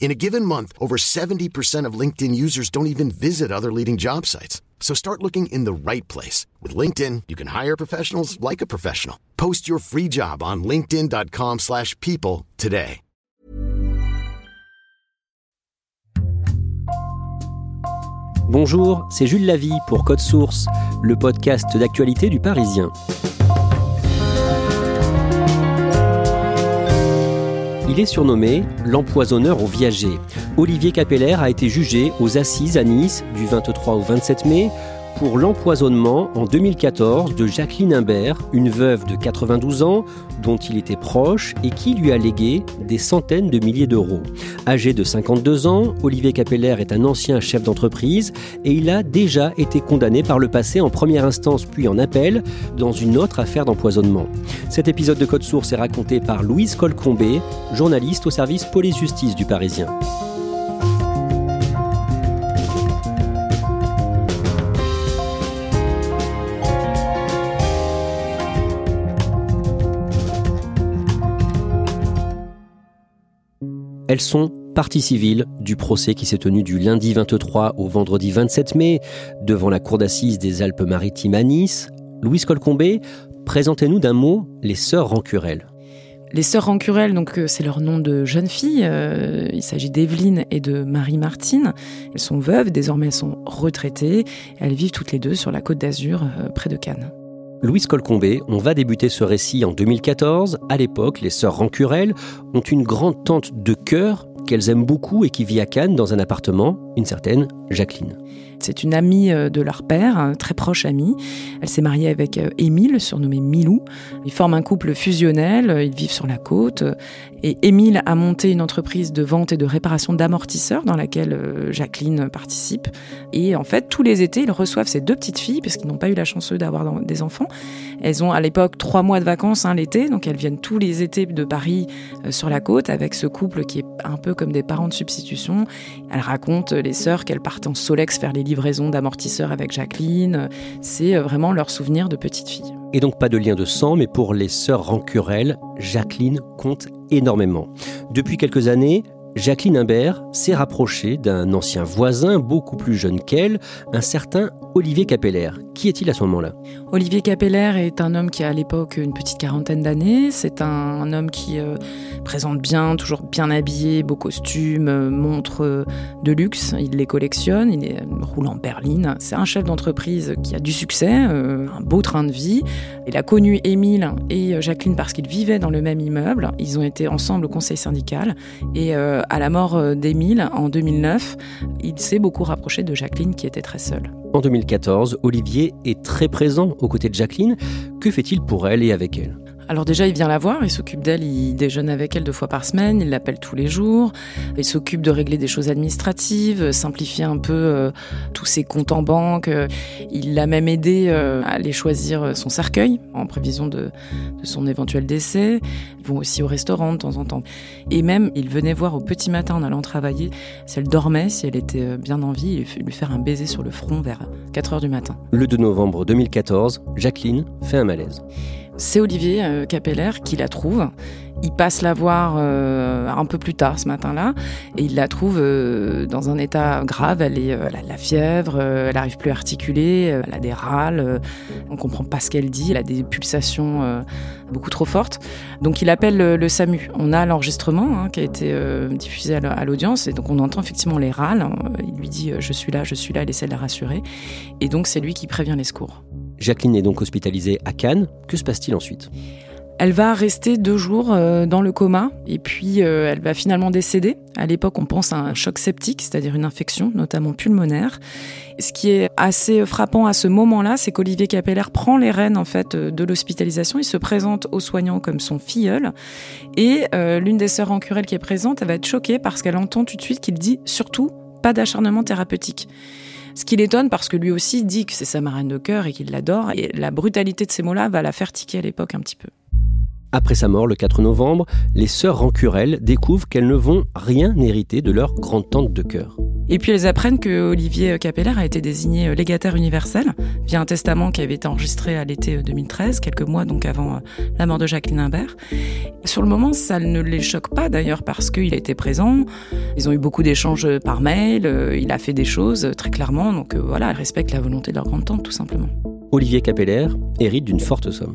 In a given month, over 70% of LinkedIn users don't even visit other leading job sites. So start looking in the right place. With LinkedIn, you can hire professionals like a professional. Post your free job on linkedin.com slash people today. Bonjour, c'est Jules Lavie pour Code Source, le podcast d'actualité du Parisien. Il est surnommé l'empoisonneur au viager. Olivier Capeller a été jugé aux assises à Nice du 23 au 27 mai pour l'empoisonnement en 2014 de Jacqueline Imbert, une veuve de 92 ans dont il était proche et qui lui a légué des centaines de milliers d'euros. Âgé de 52 ans, Olivier Capeller est un ancien chef d'entreprise et il a déjà été condamné par le passé en première instance puis en appel dans une autre affaire d'empoisonnement. Cet épisode de Code Source est raconté par Louise Colcombé, journaliste au service police-justice du Parisien. Elles sont partie civile du procès qui s'est tenu du lundi 23 au vendredi 27 mai devant la cour d'assises des Alpes-Maritimes à Nice. Louise Colcombé, présentez-nous d'un mot les sœurs Rancurel. Les sœurs Rancurel, donc euh, c'est leur nom de jeune fille. Euh, il s'agit d'Evelyne et de Marie-Martine. Elles sont veuves, désormais elles sont retraitées. Elles vivent toutes les deux sur la côte d'Azur, euh, près de Cannes. Louise Colcombé, on va débuter ce récit en 2014. À l'époque, les sœurs Rancurel ont une grande tante de cœur qu'elles aiment beaucoup et qui vit à Cannes dans un appartement, une certaine Jacqueline. C'est une amie euh, de leur père, très proche amie. Elle s'est mariée avec euh, Émile, surnommé Milou. Ils forment un couple fusionnel, euh, ils vivent sur la côte. Et Émile a monté une entreprise de vente et de réparation d'amortisseurs dans laquelle Jacqueline participe. Et en fait, tous les étés, ils reçoivent ces deux petites filles, parce qu'ils n'ont pas eu la chance d'avoir des enfants. Elles ont à l'époque trois mois de vacances hein, l'été, donc elles viennent tous les étés de Paris sur la côte avec ce couple qui est un peu comme des parents de substitution. Elles racontent, les sœurs, qu'elles partent en Solex faire les livraison d'amortisseurs avec Jacqueline. C'est euh, vraiment leur souvenir de petite fille. Et donc pas de lien de sang, mais pour les sœurs Rancurel, Jacqueline compte énormément. Depuis quelques années, Jacqueline Imbert s'est rapprochée d'un ancien voisin beaucoup plus jeune qu'elle, un certain Olivier Capeller. Qui est-il à ce moment-là? Olivier Capeller est un homme qui a à l'époque une petite quarantaine d'années. C'est un, homme qui euh, présente bien, toujours bien habillé, beaux costumes, euh, montres euh, de luxe. Il les collectionne, il est, roule en berline. C'est un chef d'entreprise qui a du succès, un beau train de vie. Il a connu Émile et Jacqueline parce qu'ils vivaient dans le même immeuble. Ils ont été ensemble au conseil syndical et à la mort euh, d'Émile en 2009, il s'est beaucoup rapproché de Jacqueline qui était très seule. En 2014, Olivier est très présent aux côtés de Jacqueline. Que fait-il pour elle et avec elle? Alors déjà, il vient la voir, il s'occupe d'elle, il déjeune avec elle deux fois par semaine, il l'appelle tous les jours, il s'occupe de régler des choses administratives, simplifier un peu euh, tous ses comptes en banque. Il l'a même aidé euh, à aller choisir son cercueil en prévision de, son éventuel décès. Ils vont aussi au restaurant de temps en temps. Et même, il venait voir au petit matin en allant travailler si elle dormait, si elle était euh, bien en vie, et lui faire un baiser sur le front vers 4 heures du matin. Le 2 novembre 2014, Jacqueline fait un malaise. C'est Olivier euh, Capeller qui la trouve. Il passe la voir euh, un peu plus tard ce matin-là et il la trouve euh, dans un état grave. Elle, elle a de la fièvre, elle n'arrive plus à articuler, elle a des râles, on comprend pas ce qu'elle dit, elle a des pulsations beaucoup trop fortes. Donc il appelle le, SAMU. On a l'enregistrement hein, qui a été diffusé à l'audience et donc on entend effectivement les râles. Il lui dit je suis là, je suis là, il essaie de la rassurer et donc c'est lui qui prévient les secours. Jacqueline est donc hospitalisée à Cannes. Que se passe-t-il ensuite? Elle va rester deux jours euh, dans le coma et puis euh, elle va finalement décéder. À l'époque, on pense à un choc septique, c'est-à-dire une infection, notamment pulmonaire. Ce qui est assez frappant à ce moment-là, c'est qu'Olivier Capeller prend les rênes en fait de l'hospitalisation. Il se présente aux soignants comme son filleul et euh, l'une des sœurs en querelle qui est présente, elle va être choquée parce qu'elle entend tout de suite qu'il dit surtout pas d'acharnement thérapeutique. Ce qui l'étonne parce que lui aussi dit que c'est sa marraine de cœur et qu'il l'adore. Et la brutalité de ces mots-là va la faire tiquer à l'époque un petit peu. Après sa mort le 4 novembre, les sœurs Rancurel découvrent qu'elles ne vont rien hériter de leur grande-tante de cœur. Et puis elles apprennent que Olivier Capeller a été désigné légataire universel via un testament qui avait été enregistré à l'été 2013, quelques mois donc avant euh, la mort de Jacqueline Imbert. Sur le moment, ça ne les choque pas d'ailleurs parce qu'il a été présent. Ils ont eu beaucoup d'échanges par mail, euh, il a fait des choses très clairement, donc euh, voilà, elles respectent la volonté de leur grande-tante tout simplement. Olivier Capeller hérite d'une forte somme.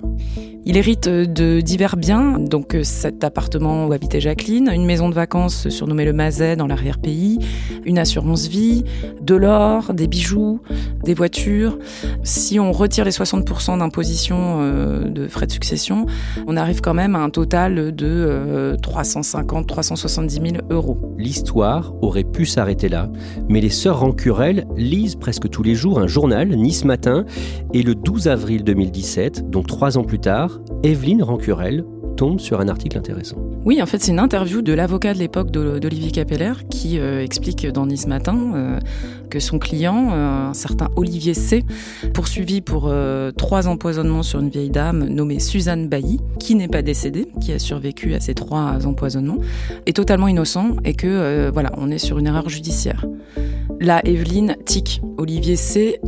Il hérite de divers biens, donc euh, cet appartement où habitait Jacqueline, une maison de vacances surnommée le Mazet dans l'arrière-pays, une assurance vie, de l'or, des bijoux, des voitures. Si on retire les 60% d'imposition euh, de frais de succession, on arrive quand même à un total de 350-370 000 euros. L'histoire aurait pu s'arrêter là, mais les sœurs Rancurel lisent presque tous les jours un journal, Nice Matin, et le 12 avril 2017, donc trois ans plus tard, Evelyne Rancurel sur un article intéressant. Oui, en fait, c'est une interview de l'avocat de l'époque d'Olivier Capeller qui euh, explique dans Nice Matin euh, que son client, euh, un certain Olivier C, poursuivi pour trois empoisonnements sur une vieille dame nommée Suzanne Bailly, qui n'est pas décédée, qui a survécu à ces trois empoisonnements, est totalement innocent et que, voilà, on est sur une erreur judiciaire. Là, Evelyne tic. Olivier C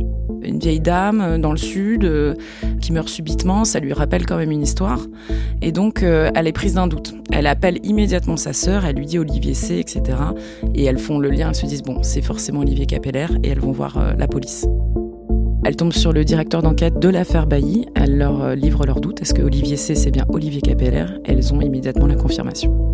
une vieille dame dans le sud qui meurt subitement, ça lui rappelle quand même une histoire. Et donc, euh, elle est prise d'un doute. Elle appelle immédiatement sa sœur, elle lui dit Olivier C, etc. Et elles font le lien, elles se disent, bon, c'est forcément Olivier Capeller, et elles vont voir la police. Elles tombent sur le directeur d'enquête de l'affaire Bailly, elles leur livrent leurs doutes. Est-ce que Olivier C, c'est bien Olivier Capeller Elles ont immédiatement la confirmation.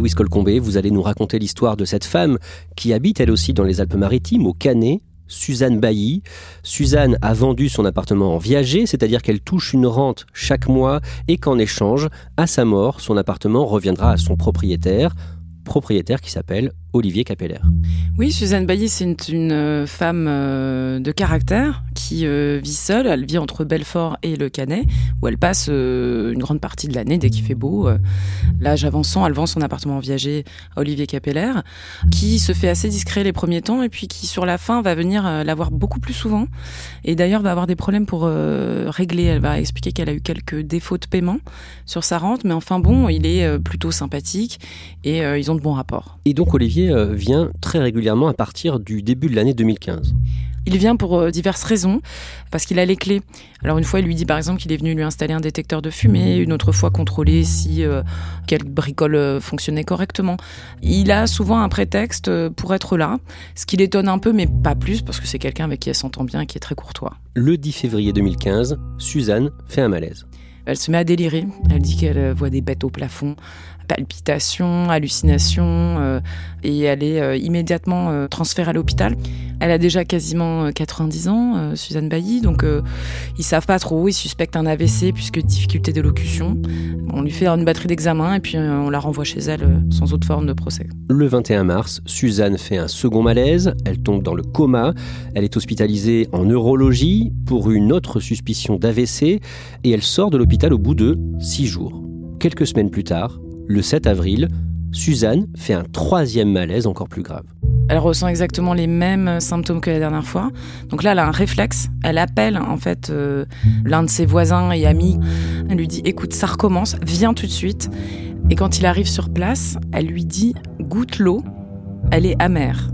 Louise Colcombé, vous allez nous raconter l'histoire de cette femme qui habite elle aussi dans les Alpes-Maritimes, au Canet, Suzanne Bailly. Suzanne a vendu son appartement en viager, c'est-à-dire qu'elle touche une rente chaque mois et qu'en échange, à sa mort, son appartement reviendra à son propriétaire, propriétaire qui s'appelle Olivier Capeller. Oui, Suzanne Bailly, c'est une, euh, femme euh, de caractère qui euh, vit seule. Elle vit entre Belfort et le Canet, où elle passe une grande partie de l'année dès qu'il fait beau. L'âge avançant, elle vend son appartement en viager à Olivier Capeller, qui se fait assez discret les premiers temps et puis qui, sur la fin, va venir la voir beaucoup plus souvent. Et d'ailleurs, va avoir des problèmes pour régler. Elle va expliquer qu'elle a eu quelques défauts de paiement sur sa rente, mais enfin bon, il est plutôt sympathique et ils ont de bons rapports. Et donc, Olivier euh, vient très régulièrement à partir du début de l'année 2015. Il vient pour euh, diverses raisons, parce qu'il a les clés. Alors une fois, il lui dit par exemple qu'il est venu lui installer un détecteur de fumée, une autre fois contrôler si euh, quelle bricole fonctionnait correctement. Il a souvent un prétexte pour être là, ce qui l'étonne un peu, mais pas plus, parce que c'est quelqu'un avec qui elle s'entend bien, qui est très courtois. Le 10 février 2015, Suzanne fait un malaise. Elle se met à délirer. Elle dit qu'elle voit des bêtes au plafond palpitations, hallucinations, euh, et elle est euh, immédiatement euh, transférée à l'hôpital. Elle a déjà quasiment 90 ans, Suzanne Bailly, donc ils savent pas trop, ils suspectent un AVC puisque difficulté d'élocution. On lui fait une batterie d'examen et puis on la renvoie chez elle sans autre forme de procès. Le 21 mars, Suzanne fait un second malaise, elle tombe dans le coma, elle est hospitalisée en neurologie pour une autre suspicion d'AVC et elle sort de l'hôpital au bout de six jours. Quelques semaines plus tard, le 7 avril, Suzanne fait un troisième malaise encore plus grave. Elle ressent exactement les mêmes symptômes que la dernière fois. Donc là, elle a un réflexe. Elle appelle en fait euh, l'un de ses voisins et amis. Elle lui dit "Écoute, ça recommence. Viens tout de suite." Et quand il arrive sur place, elle lui dit "Goûte l'eau. Elle est amère."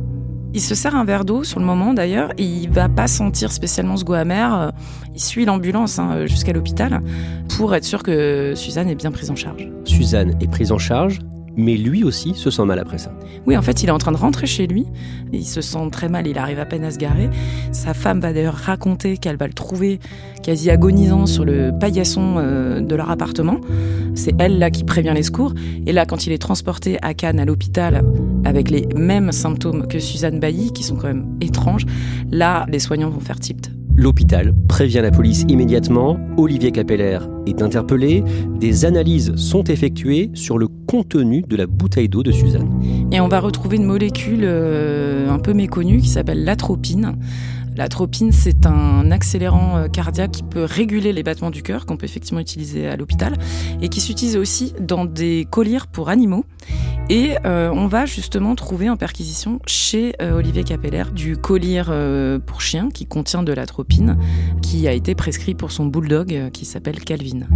Il se sert un verre d'eau sur le moment d'ailleurs, et il va pas sentir spécialement ce goût amer. Il suit l'ambulance hein, jusqu'à l'hôpital pour être sûr que Suzanne est bien prise en charge. Suzanne est prise en charge, mais lui aussi se sent mal après ça. Oui, en fait, il est en train de rentrer chez lui. Il se sent très mal, il arrive à peine à se garer. Sa femme va d'ailleurs raconter qu'elle va le trouver quasi agonisant sur le paillasson euh, de leur appartement. C'est elle là qui prévient les secours. Et là, quand il est transporté à Cannes, à l'hôpital, avec les mêmes symptômes que Suzanne Bailly, qui sont quand même étranges, là, les soignants vont faire tilt. L'hôpital prévient la police immédiatement, Olivier Capeller est interpellé, des analyses sont effectuées sur le contenu de la bouteille d'eau de Suzanne. Et on va retrouver une molécule euh, un peu méconnue qui s'appelle l'atropine. L'atropine, c'est un accélérant euh, cardiaque qui peut réguler les battements du cœur, qu'on peut effectivement utiliser à l'hôpital, et qui s'utilise aussi dans des colliers pour animaux. Et euh, on va justement trouver en perquisition chez euh, Olivier Capeller du collier pour chien qui contient de l'atropine, qui a été prescrit pour son bulldog qui s'appelle Calvin.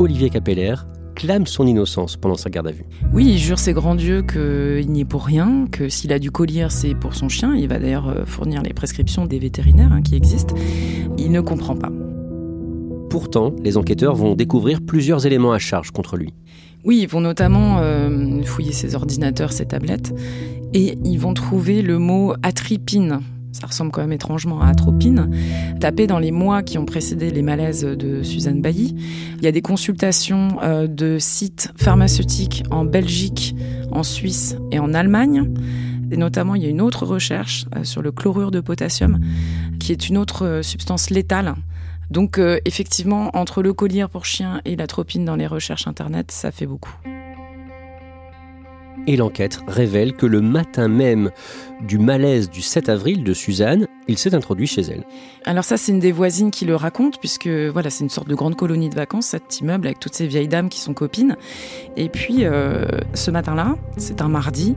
Olivier Capeller clame son innocence pendant sa garde à vue. Oui, il jure ses grands dieux qu'il n'y est pour rien, que s'il a du collier, c'est pour son chien. Il va d'ailleurs euh, fournir les prescriptions des vétérinaires hein, qui existent. Il ne comprend pas. Pourtant, les enquêteurs vont découvrir plusieurs éléments à charge contre lui. Oui, ils vont notamment euh, fouiller ses ordinateurs, ses tablettes, et ils vont trouver le mot atripine ça ressemble quand même étrangement à atropine, tapé dans les mois qui ont précédé les malaises de Suzanne Bailly. Il y a des consultations euh, de sites pharmaceutiques en Belgique, en Suisse et en Allemagne. Et notamment, il y a une autre recherche euh, sur le chlorure de potassium, qui est une autre substance létale. Donc, effectivement, entre le collier pour chien et l'atropine dans les recherches Internet, ça fait beaucoup et l'enquête révèle que le matin même du malaise du 7 avril de Suzanne, il s'est introduit chez elle. Alors ça, c'est une des voisines qui le raconte, puisque voilà, c'est une sorte de grande colonie de vacances, cet immeuble avec toutes ces vieilles dames qui sont copines. Et puis, euh, ce matin-là, c'est un mardi,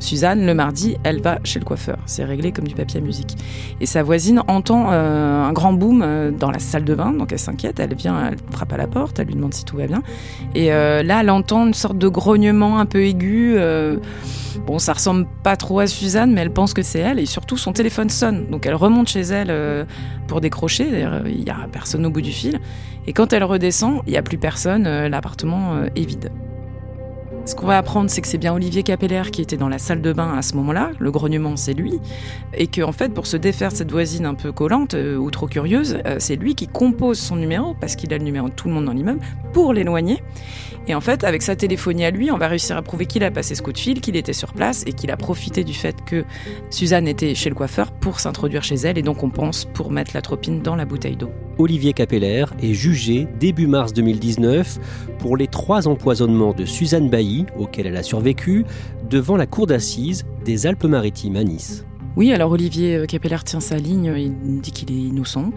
Suzanne, le mardi, elle va chez le coiffeur. C'est réglé comme du papier à musique. Et sa voisine entend euh, un grand boom euh, dans la salle de bain, donc elle s'inquiète, elle vient, elle frappe à la porte, elle lui demande si tout va bien. Et euh, là, elle entend une sorte de grognement un peu aigu. bon, ça ressemble pas trop à Suzanne, mais elle pense que c'est elle. Et surtout, son téléphone sonne. Donc elle remonte chez elle pour décrocher. Il n'y a personne au bout du fil. Et quand elle redescend, il n'y a plus personne. L'appartement est vide. Ce qu'on va apprendre, c'est que c'est bien Olivier Capeller qui était dans la salle de bain à ce moment-là. Le grognement, c'est lui. Et qu'en en fait, pour se défaire de cette voisine un peu collante euh, ou trop curieuse, euh, c'est lui qui compose son numéro, parce qu'il a le numéro de tout le monde dans l'immeuble, pour l'éloigner. Et en fait, avec sa téléphonie à lui, on va réussir à prouver qu'il a passé ce coup de fil, qu'il était sur place et qu'il a profité du fait que Suzanne était chez le coiffeur pour s'introduire chez elle. Et donc, on pense pour mettre la tropine dans la bouteille d'eau. Olivier Capeller est jugé début mars 2019 pour les trois empoisonnements de Suzanne Bailly, auxquels elle a survécu, devant la cour d'assises des Alpes-Maritimes à Nice. Oui, alors Olivier euh, Capeller tient sa ligne, il dit qu'il est innocent.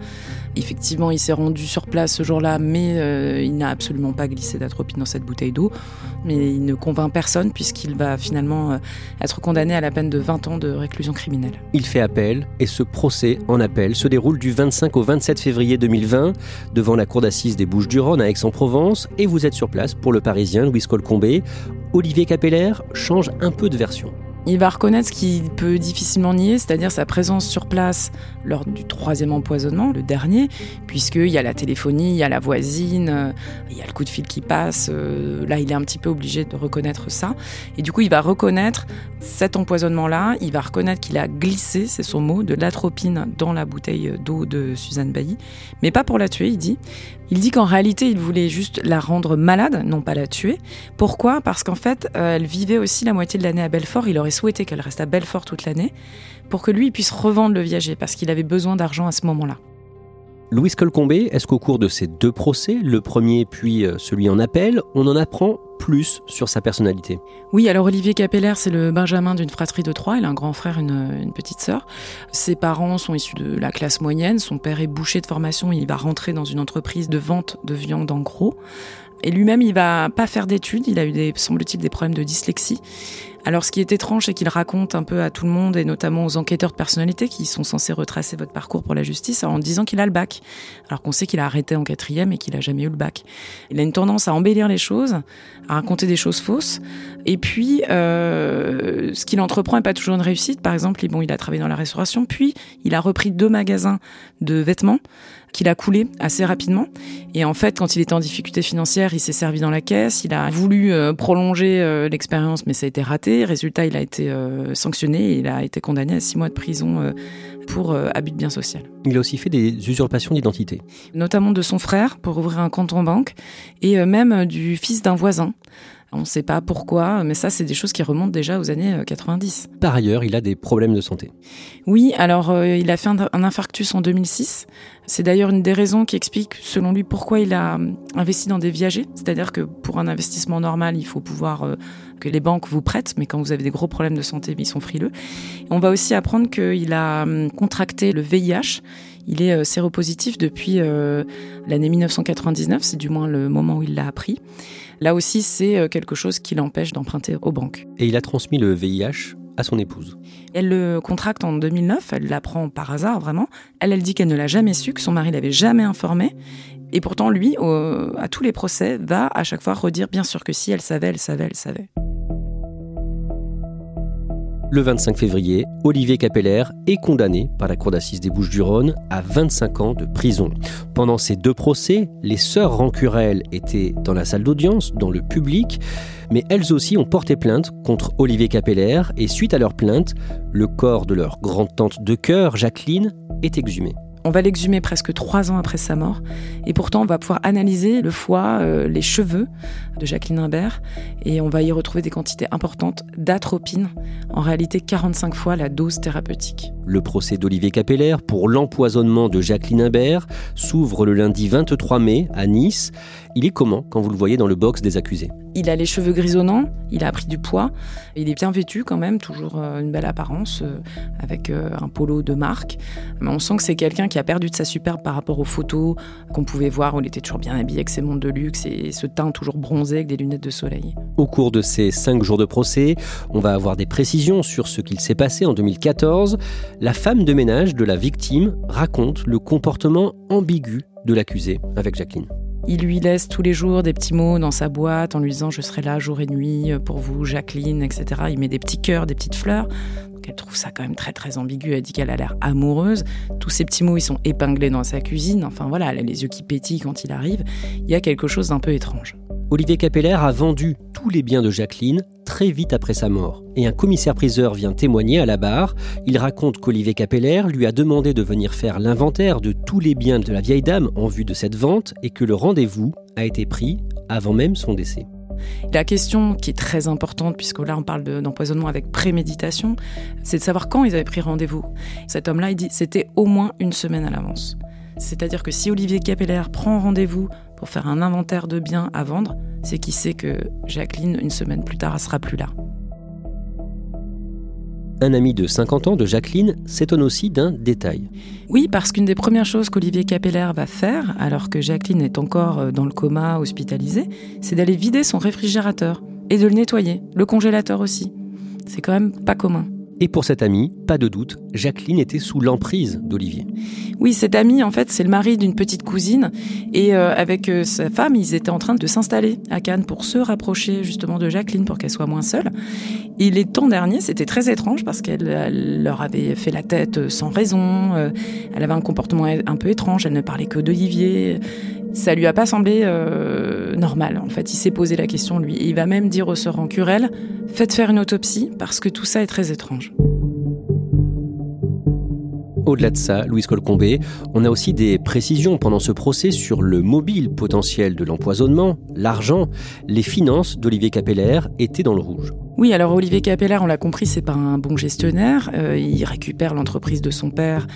Effectivement, il s'est rendu sur place ce jour-là, mais euh, il n'a absolument pas glissé d'atropine dans cette bouteille d'eau. Mais il ne convainc personne puisqu'il va finalement euh, être condamné à la peine de 20 ans de réclusion criminelle. Il fait appel et ce procès en appel se déroule du 25 au 27 février 2020 devant la cour d'assises des Bouches-du-Rhône à Aix-en-Provence et vous êtes sur place pour le Parisien Louis Colcombé. Olivier Capeller change un peu de version. Il va reconnaître ce qu'il peut difficilement nier, c'est-à-dire sa présence sur place lors du troisième empoisonnement, le dernier, puisqu'il y a la téléphonie, il y a la voisine, euh, il y a le coup de fil qui passe. Euh, là, il est un petit peu obligé de reconnaître ça. Et du coup, il va reconnaître cet empoisonnement-là, il va reconnaître qu'il a glissé, c'est son mot, de l'atropine dans la bouteille d'eau de Suzanne Bailly, mais pas pour la tuer, il dit, il dit qu'en réalité, il voulait juste la rendre malade, non pas la tuer. Pourquoi? Parce qu'en fait, euh, elle vivait aussi la moitié de l'année à Belfort. Il aurait souhaité qu'elle reste à Belfort toute l'année pour que lui puisse revendre le viager parce qu'il avait besoin d'argent à ce moment-là. Louis Colcombé, est-ce qu'au cours de ces deux procès, le premier puis euh, celui en appel, on en apprend plus sur sa personnalité? Oui, alors Olivier Capeller, c'est le benjamin d'une fratrie de trois. Il a un grand frère, une, une petite sœur. Ses parents sont issus de la classe moyenne. Son père est boucher de formation. Il va rentrer dans une entreprise de vente de viande en gros. Et lui-même, il va pas faire d'études. Il a eu, semble-t-il, des problèmes de dyslexie. Alors, ce qui est étrange, c'est qu'il raconte un peu à tout le monde, et notamment aux enquêteurs de personnalité qui sont censés retracer votre parcours pour la justice, en disant qu'il a le bac. Alors qu'on sait qu'il a arrêté en quatrième et qu'il a jamais eu le bac. Il a une tendance à embellir les choses, à raconter des choses fausses. Et puis, euh, ce qu'il entreprend n'est pas toujours une réussite. Par exemple, bon, il a travaillé dans la restauration, puis il a repris deux magasins de vêtements qu'il a coulé assez rapidement. Et en fait, quand il était en difficulté financière, il s'est servi dans la caisse. Il a voulu euh, prolonger euh, l'expérience, mais ça a été raté. Résultat, il a été euh, sanctionné et il a été condamné à six mois de prison pour abus de biens social. Il a aussi fait des usurpations d'identité. Notamment de son frère pour ouvrir un compte en banque et même du fils d'un voisin. On ne sait pas pourquoi, mais ça, c'est des choses qui remontent déjà aux années 90. Euh, Par ailleurs, il a des problèmes de santé. Oui, alors euh, il a fait un, infarctus en 2006. C'est d'ailleurs une des raisons qui explique, selon lui, pourquoi il a euh, investi dans des viagers. C'est-à-dire que pour un investissement normal, il faut pouvoir que les banques vous prêtent, mais quand vous avez des gros problèmes de santé, ils sont frileux. on va aussi apprendre qu'il a contracté le VIH. Il est séropositif depuis l'année 1999, c'est du moins le moment où il l'a appris. Là aussi, c'est euh, quelque chose qui l'empêche d'emprunter aux banques. Et il a transmis le VIH à son épouse. Elle le contracte en 2009, elle l'apprend par hasard vraiment. Elle, elle dit qu'elle ne l'a jamais su, que son mari l'avait jamais informé. Et pourtant, lui, à tous les procès, va à chaque fois redire bien sûr que si, elle savait, elle savait, elle savait. Le 25 février, Olivier Capeller est condamné par la Cour d'assises des Bouches-du-Rhône à 25 ans de prison. Pendant ces deux procès, les sœurs Rancurel étaient dans la salle d'audience, dans le public, mais elles aussi ont porté plainte contre Olivier Capeller et suite à leur plainte, le corps de leur grande-tante de cœur, Jacqueline, est exhumé. On va l'exhumer presque trois ans après sa mort. Et pourtant, on va pouvoir analyser le foie, euh, les cheveux de Jacqueline Imbert. Et on va y retrouver des quantités importantes d'atropine. En réalité, 45 fois la dose thérapeutique. Le procès d'Olivier Capeller pour l'empoisonnement de Jacqueline Imbert s'ouvre le lundi 23 mai à Nice. Il est comment quand vous le voyez dans le box des accusés Il a les cheveux grisonnants, il a pris du poids, il est bien vêtu quand même, toujours euh, une belle apparence, euh, avec euh, un polo de marque. Mais on sent que c'est quelqu'un qui a perdu de sa superbe par rapport aux photos qu'on pouvait voir où il était toujours bien habillé avec ses montres de luxe et ce teint toujours bronzé avec des lunettes de soleil. Au cours de ces cinq jours de procès, on va avoir des précisions sur ce qu'il s'est passé en 2014. La femme de ménage de la victime raconte le comportement ambigu de l'accusé avec Jacqueline. Il lui laisse tous les jours des petits mots dans sa boîte en lui disant je serai là jour et nuit pour vous, Jacqueline, etc. Il met des petits cœurs, des petites fleurs. Donc elle trouve ça quand même très très ambigu. Elle dit qu'elle a l'air amoureuse. Tous ces petits mots, ils sont épinglés dans sa cuisine. Enfin voilà, elle a les yeux qui pétillent quand il arrive. Il y a quelque chose d'un peu étrange. Olivier Capeller a vendu tous les biens de Jacqueline très vite après sa mort. Et un commissaire-priseur vient témoigner à la barre. Il raconte qu'Olivier Capeller lui a demandé de venir faire l'inventaire de tous les biens de la vieille dame en vue de cette vente et que le rendez-vous a été pris avant même son décès. La question qui est très importante, puisque là on parle d'empoisonnement avec préméditation, c'est de savoir quand ils avaient pris rendez-vous. Cet homme-là, il dit c'était au moins une semaine à l'avance. C'est-à-dire que si Olivier Capeller prend rendez-vous pour faire un inventaire de biens à vendre, c'est qu'il sait que Jacqueline, une semaine plus tard, elle sera plus là. Un ami de 50 ans de Jacqueline s'étonne aussi d'un détail. Oui, parce qu'une des premières choses qu'Olivier Capeller va faire, alors que Jacqueline est encore euh, dans le coma, hospitalisée, c'est d'aller vider son réfrigérateur et de le nettoyer, le congélateur aussi. C'est quand même pas commun. Et pour cet ami, pas de doute, Jacqueline était sous l'emprise d'Olivier. Oui, cet ami, en fait, c'est le mari d'une petite cousine. Et euh, avec euh, sa femme, ils étaient en train de s'installer à Cannes pour se rapprocher justement de Jacqueline pour qu'elle soit moins seule. Et les temps derniers, c'était très étrange parce qu'elle leur avait fait la tête sans raison. Euh, elle avait un comportement un peu étrange. Elle ne parlait que d'Olivier ça lui a pas semblé euh, normal. En fait, il s'est posé la question lui. il va même dire au sœur en querelle faites faire une autopsie parce que tout ça est très étrange. Au-delà de ça, Louise Colcombé, on a aussi des précisions pendant ce procès sur le mobile potentiel de l'empoisonnement, l'argent, les finances d'Olivier Capeller étaient dans le rouge. Oui, alors Olivier Capeller, on l'a compris, c'est pas un bon gestionnaire. Euh, il récupère l'entreprise de son père,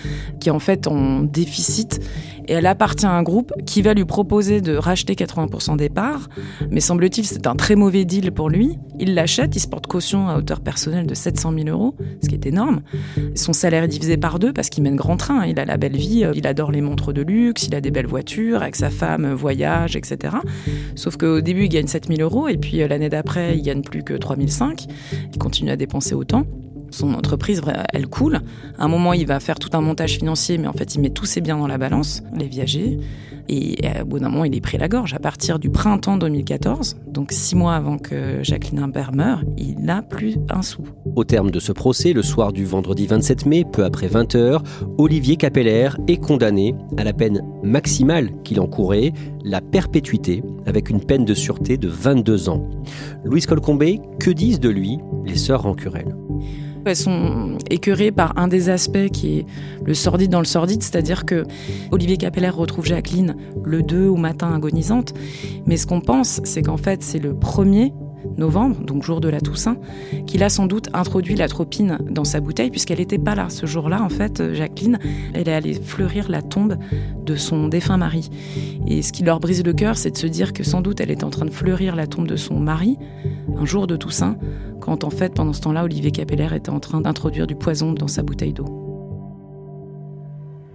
qui est en fait en déficit, et elle appartient à un groupe qui va lui proposer de racheter 80% des parts. Mais semble-t-il, c'est un très mauvais deal pour lui. Il l'achète, il se porte caution à hauteur personnelle de 700 000 euros, ce qui est énorme. Son salaire est divisé par deux parce qu'il mène grand train. Il a la belle vie, il adore les montres de luxe, il a des belles voitures, avec sa femme, voyage, etc. Sauf qu'au début, il gagne 7 000 euros, et puis euh, l'année d'après, il gagne plus que 3 500. Il continue à dépenser autant. Son entreprise, elle coule. À un moment, il va faire tout un montage financier, mais en fait, il met tous ses biens dans la balance, les viagers. Et au bout d'un moment, il est pris la gorge. À partir du printemps 2014, donc six mois avant que Jacqueline Imbert meure, il n'a plus un sou. Au terme de ce procès, le soir du vendredi 27 mai, peu après 20 h Olivier Capeller est condamné à la peine maximale qu'il encourait, la perpétuité, avec une peine de sûreté de 22 ans. Louise Colcombé, que disent de lui les sœurs Rancurel elles sont écœurées par un des aspects qui est le sordide dans le sordide, c'est-à-dire que Olivier Capeller retrouve Jacqueline le 2 au matin agonisante, mais ce qu'on pense, c'est qu'en fait c'est le premier novembre, donc jour de la Toussaint, qu'il a sans doute introduit la tropine dans sa bouteille, puisqu'elle n'était pas là ce jour-là. En fait, Jacqueline, elle est allée fleurir la tombe de son défunt mari. Et ce qui leur brise le cœur, c'est de se dire que sans doute elle est en train de fleurir la tombe de son mari un jour de Toussaint, quand en fait, pendant ce temps-là, Olivier Capeller était en train d'introduire du poison dans sa bouteille d'eau.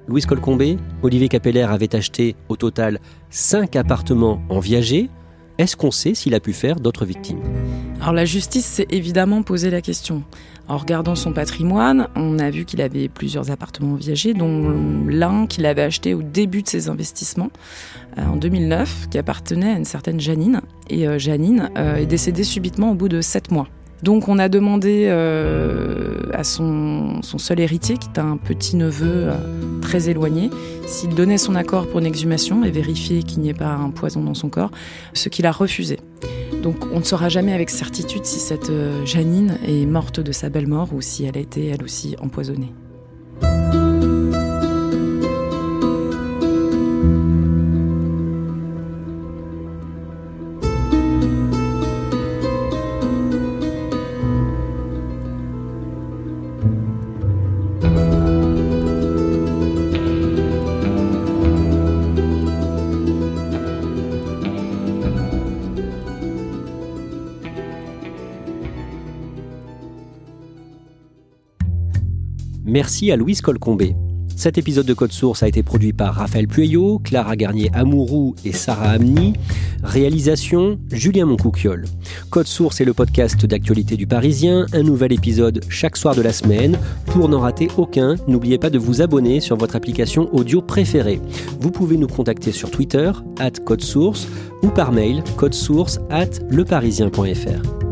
Louise Colcombé, Olivier Capeller avait acheté au total 5 appartements en viager est-ce qu'on sait s'il a pu faire d'autres victimes? Alors la justice s'est évidemment posé la question. En regardant son patrimoine, on a vu qu'il avait plusieurs appartements viagers, dont l'un qu'il avait acheté au début de ses investissements, euh, en 2009, qui appartenait à une certaine Janine. Et euh, Janine euh, est décédée subitement au bout de sept mois. Donc on a demandé à son, seul héritier, qui est un petit neveu éloigné, s'il donnait son accord pour une exhumation et vérifier qu'il n'y ait pas un poison dans son corps, ce qu'il a refusé. Donc on ne saura jamais avec certitude si cette euh, Janine est morte de sa belle mort ou si elle a été elle aussi empoisonnée. Merci à Louise Colcombé. Cet épisode de Code Source a été produit par Raphaël Pueyo, Clara Garnier-Amouroux et Sarah Amni. Réalisation Julien Moncouquiole. Code Source est le podcast d'actualité du Parisien, un nouvel épisode chaque soir de la semaine. Pour n'en rater aucun, n'oubliez pas de vous abonner sur votre application audio préférée. Vous pouvez nous contacter sur Twitter, at Code Source, ou par mail, codesource at leparisien.fr.